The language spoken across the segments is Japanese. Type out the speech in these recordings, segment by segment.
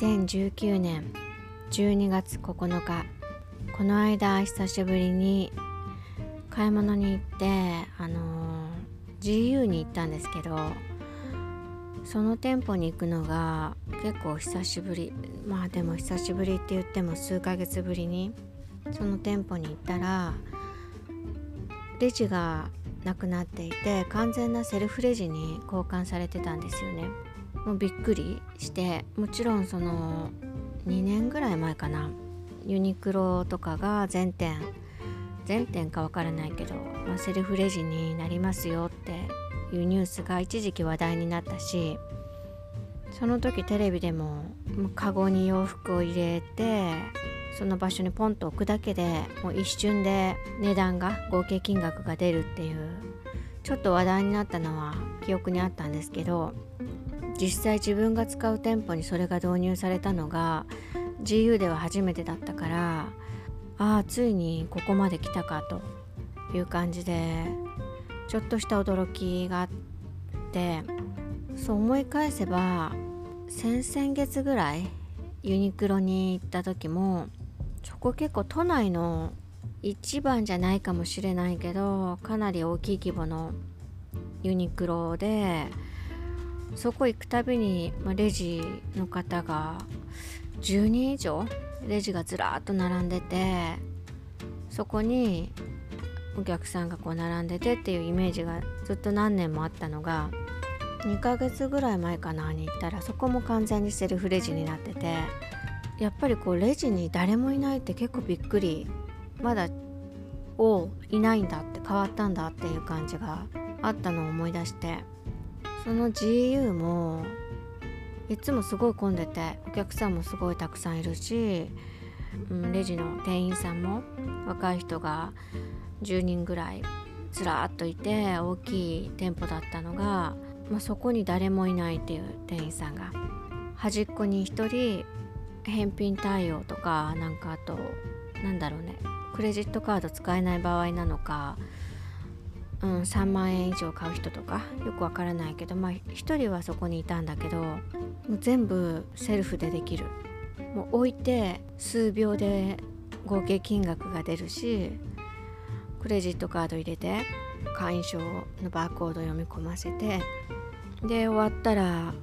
2019年12月9日。この間久しぶりに買い物に行ってあのー、GU に行ったんですけどその店舗に行くのが結構久しぶり。まあでも久しぶりって言っても数ヶ月ぶりにその店舗に行ったらレジがなくなっていて完全なセルフレジに交換されてたんですよね。もうびっくりしてもちろんその2年ぐらい前かな。ユニクロとかが全店全店かわからないけど、まあ、セルフレジになりますよっていうニュースが一時期話題になったしその時テレビでもカゴに洋服を入れてその場所にポンと置くだけでもう一瞬で値段が合計金額が出るっていうちょっと話題になったのは記憶にあったんですけど実際自分が使う店舗にそれが導入されたのが GU では初めてだったからああついにここまで来たかという感じでちょっとした驚きがあってそう思い返せば先々月ぐらいユニクロに行った時もそこ結構都内の一番じゃないかもしれないけどかなり大きい規模のユニクロでそこ行くたびに、まあ、レジの方が10人以上？レジがずらっと並んでてそこにお客さんがこう並んでてっていうイメージがずっと何年もあったのが2ヶ月ぐらい前かなに行ったらそこも完全にセルフレジになっててやっぱりこうレジに誰もいないって結構びっくり。まだおいないんだって変わったんだっていう感じがあったのを思い出して。その GU もいつもすごい混んでてお客さんもすごいたくさんいるし、うん、レジの店員さんも若い人が10人ぐらいずらっといて大きい店舗だったのが、まあ、そこに誰もいないっていう店員さんが端っこに1人返品対応とかなんかあとなんだろうねクレジットカード使えない場合なのかうん、3万円以上買う人とかよくわからないけどまあ1人はそこにいたんだけどもう全部セルフでできる。もう置いて数秒で合計金額が出るしクレジットカード入れて会員証のバーコード読み込ませてで終わったら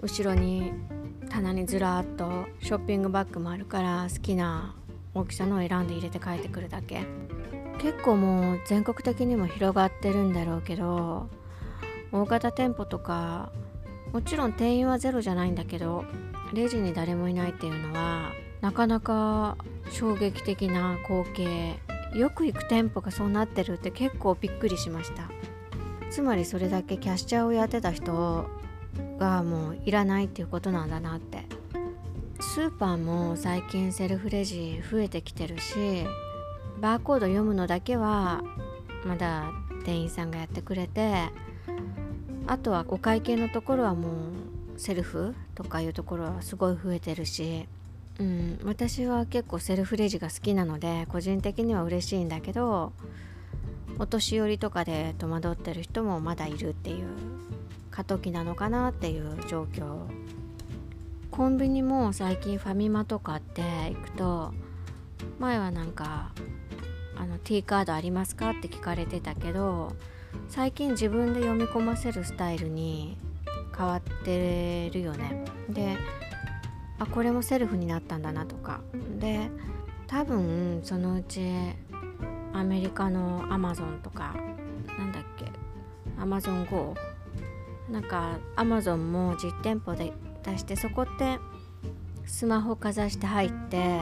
後ろに棚にずらっとショッピングバッグもあるから好きな大きさのを選んで入れて帰ってくるだけ。結構もう全国的にも広がってるんだろうけど大型店舗とかもちろん店員はゼロじゃないんだけどレジに誰もいないっていうのはなかなか衝撃的な光景。よく行く店舗がそうなってるって結構びっくりしました。つまりそれだけキャッシャーをやってた人がもういらないっていうことなんだなって。スーパーも最近セルフレジ増えてきてるしバーコード読むのだけはまだ店員さんがやってくれてあとはお会計のところはもうセルフとかいうところはすごい増えてるし、うん、私は結構セルフレジが好きなので個人的には嬉しいんだけどお年寄りとかで戸惑ってる人もまだいるっていう過渡期なのかなっていう状況。コンビニも最近ファミマとかって行くと前はなんかあの T カードありますかって聞かれてたけど最近自分で読み込ませるスタイルに変わってるよね。であこれもセルフになったんだなとか。で多分そのうちアメリカのアマゾンとかなんだっけアマゾン GO なんかアマゾンも実店舗で出してそこってスマホかざして入って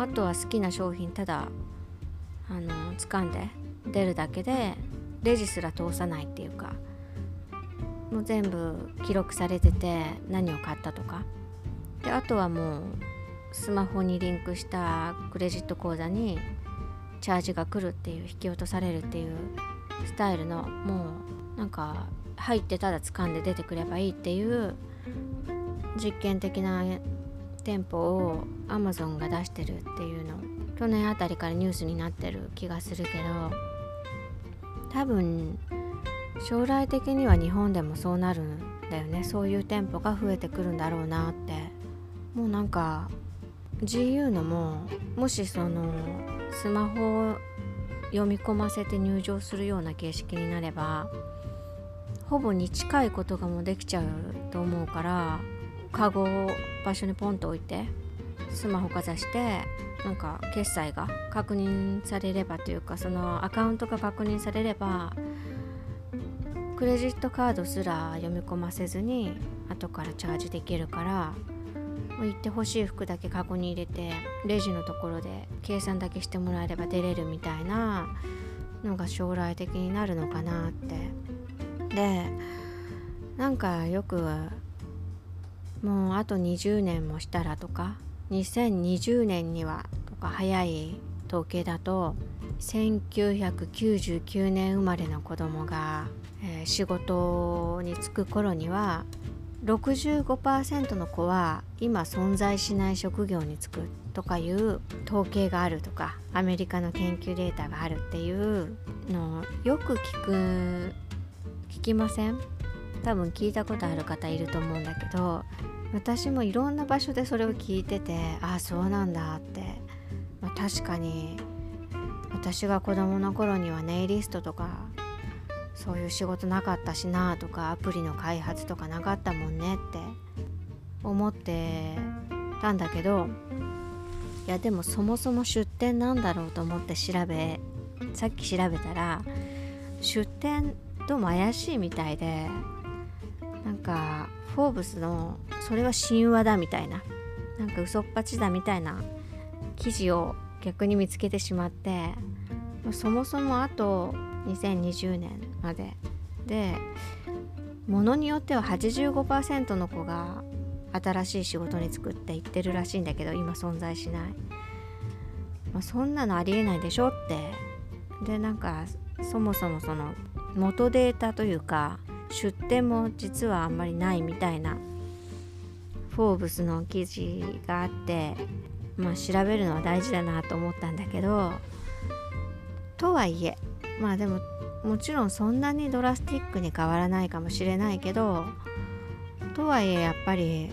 あとは好きな商品ただあの掴んで出るだけでレジすら通さないっていうかもう全部記録されてて何を買ったとか。であとはもうスマホにリンクしたクレジット口座にチャージが来るっていう引き落とされるっていうスタイルのもうなんか入ってただ掴んで出てくればいいっていう実験的な店舗を Amazon が出してるっていうの去年あたりからニュースになってる気がするけど多分将来的には日本でもそうなるんだよね。そういう店舗が増えてくるんだろうなって。もうなんか GU のももしそのスマホを読み込ませて入場するような形式になればほぼに近いことがもうできちゃうと思うからカゴ場所にポンと置いてスマホかざしてなんか決済が確認されればというかそのアカウントが確認されればクレジットカードすら読み込ませずに後からチャージできるから行ってほしい服だけカゴに入れてレジのところで計算だけしてもらえれば出れるみたいなのが将来的になるのかなって。でなんかよくもうあと20年もしたらとか2020年にはとか早い統計だと1999年生まれの子供が、えー、仕事に就く頃には65%の子は今存在しない職業に就くとかいう統計があるとかアメリカの研究データがあるっていうのをよく聞く聞きません？多分聞いたことある方いると思うんだけど私もいろんな場所でそれを聞いててああそうなんだって、まあ、確かに私が子供の頃にはネイリストとかそういう仕事なかったしなとかアプリの開発とかなかったもんねって思ってたんだけどいやでもそもそも出店なんだろうと思って調べさっき調べたら出店どうも怪しいみたいでなんかフォーブスのそれは神話だみたいななんか嘘っぱちだみたいな記事を逆に見つけてしまってそもそもあと2020年まで。でものによっては85%の子が新しい仕事に就くって言ってるらしいんだけど今存在しない、まあ、そんなのありえないでしょって。でなんかそもそもその元データというか出店も実はあんまりないみたいなフォーブスの記事があってまあ調べるのは大事だなと思ったんだけどとはいえまあでももちろんそんなにドラスティックに変わらないかもしれないけどとはいえやっぱり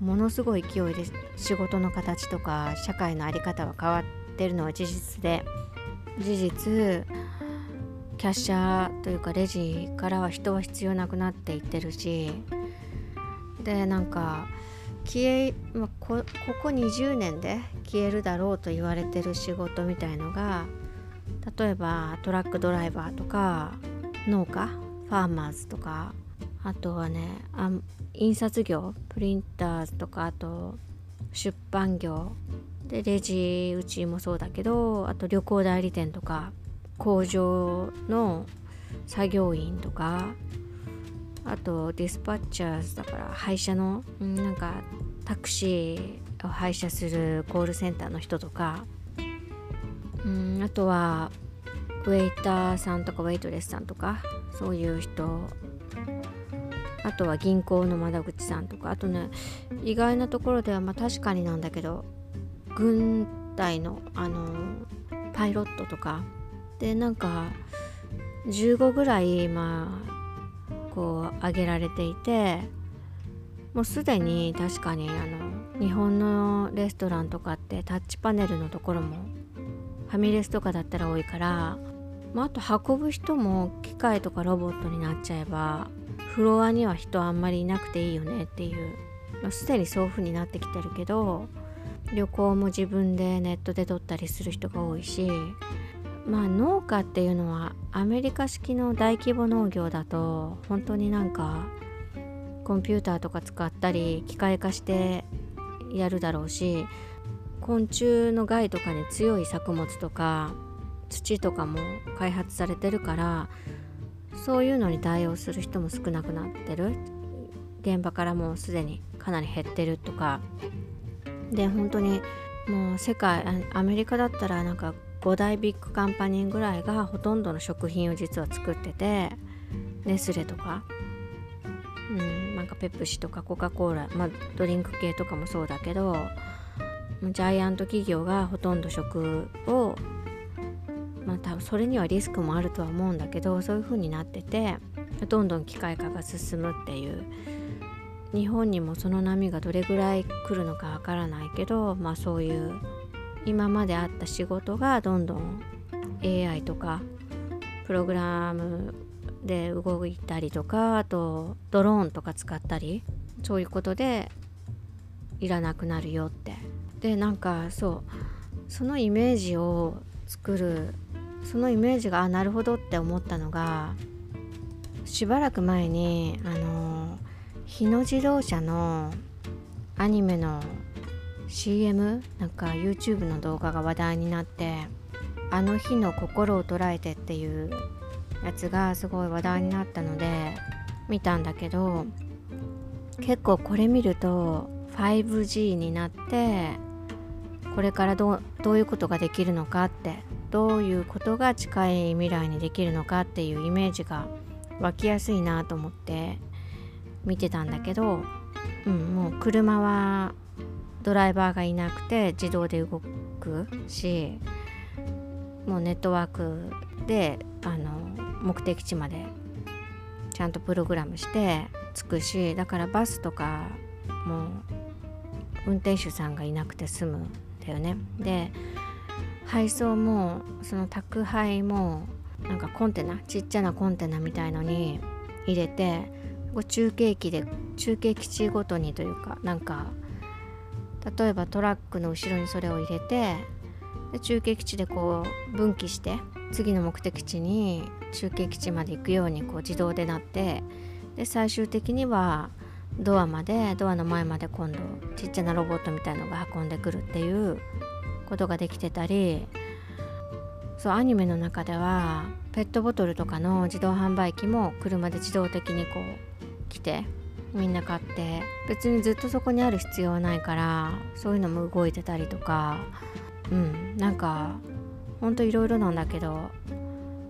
ものすごい勢いで仕事の形とか社会の在り方は変わってるのは事実で事実キャッシャーというかレジからは人は必要なくなっていってるしでなんか消え、まあ、こここ20年で消えるだろうと言われてる仕事みたいのが例えばトラックドライバーとか農家ファーマーズとかあとはねあ印刷業プリンターズとかあと出版業でレジうちもそうだけどあと旅行代理店とか工場の作業員とかあとディスパッチャーズだから配車のなんかタクシーを配車するコールセンターの人とかうんあとはウェイターさんとかウェイトレスさんとかそういう人。あとは銀行の窓口さんとかあとね意外なところではまあ確かになんだけど軍隊のあのパイロットとかでなんか15ぐらいまあこう挙げられていてもうすでに確かにあの日本のレストランとかってタッチパネルのところもファミレスとかだったら多いから、まあ、あと運ぶ人も機械とかロボットになっちゃえばフロアには人あんまりいなくていいよねっていう、すでにそういう風になってきてるけど旅行も自分でネットで撮ったりする人が多いしまあ農家っていうのはアメリカ式の大規模農業だと本当になんかコンピューターとか使ったり機械化してやるだろうし昆虫の害とかに強い作物とか土とかも開発されてるからそういうのに対応する人も少なくなってる。現場からもうすでにかなり減ってるとか。で本当にもう世界アメリカだったらなんか5大ビッグカンパニーぐらいがほとんどの食品を実は作っててネスレとかうん、なんかペプシとかコカ・コーラ、まあ、ドリンク系とかもそうだけどジャイアント企業がほとんど食をまあ多分それにはリスクもあるとは思うんだけどそういう風になっててどんどん機械化が進むっていう。日本にもその波がどれぐらい来るのかわからないけどまあそういう今まであった仕事がどんどん AI とかプログラムで動いたりとかあとドローンとか使ったりそういうことでいらなくなるよって。でなんかそうそのイメージを作るそのイメージがあなるほどって思ったのがしばらく前にあの日野自動車のアニメの CM なんか YouTube の動画が話題になって「あの日の心を捉えて」っていうやつがすごい話題になったので見たんだけど結構これ見ると 5G になってこれからどうどういうことができるのかってどういうことが近い未来にできるのかっていうイメージが湧きやすいなと思って見てたんだけど、うん、もう車はドライバーがいなくて自動で動くしもうネットワークであの目的地までちゃんとプログラムして着くしだからバスとかも運転手さんがいなくて済むんだよね。で配送もその宅配もなんかコンテナちっちゃなコンテナみたいのに入れて中継機で中継基地ごとにというかなんか例えばトラックの後ろにそれを入れてで中継基地でこう分岐して次の目的地に中継基地まで行くようにこう自動でなってで最終的にはドアまでドアの前まで今度ちっちゃなロボットみたいのが運んでくるっていうことができてたりそうアニメの中ではペットボトルとかの自動販売機も車で自動的にこう来てみんな買って。別にずっとそこにある必要はないからそういうのも動いてたりとか。うん。なんかほんといろいろなんだけど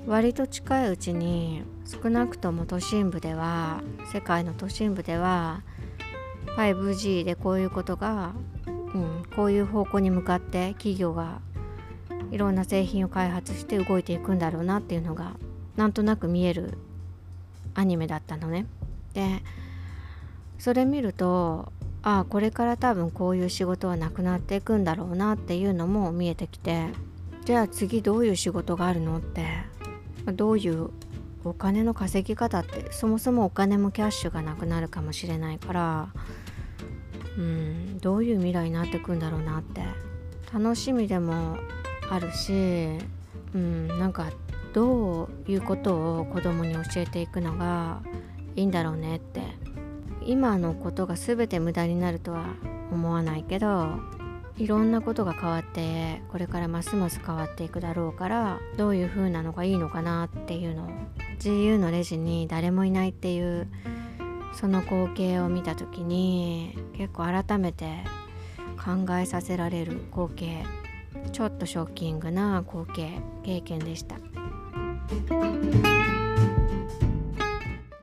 割と近いうちに少なくとも都心部では世界の都心部では 5G でこういうことが、うん、こういう方向に向かって企業がいろんな製品を開発して動いていくんだろうなっていうのがなんとなく見えるアニメだったのね。でそれ見るとああこれから多分こういう仕事はなくなっていくんだろうなっていうのも見えてきてじゃあ次どういう仕事があるのってどういうお金の稼ぎ方ってそもそもお金もキャッシュがなくなるかもしれないからうんどういう未来になっていくんだろうなって楽しみでもあるしうんなんかどういうことを子供に教えていくのがいいんだろうねって今のことが全て無駄になるとは思わないけどいろんなことが変わってこれからますます変わっていくだろうからどういう風なのがいいのかなっていうのを GU のレジに誰もいないっていうその光景を見た時に結構改めて考えさせられる光景ちょっとショッキングな光景経験でした。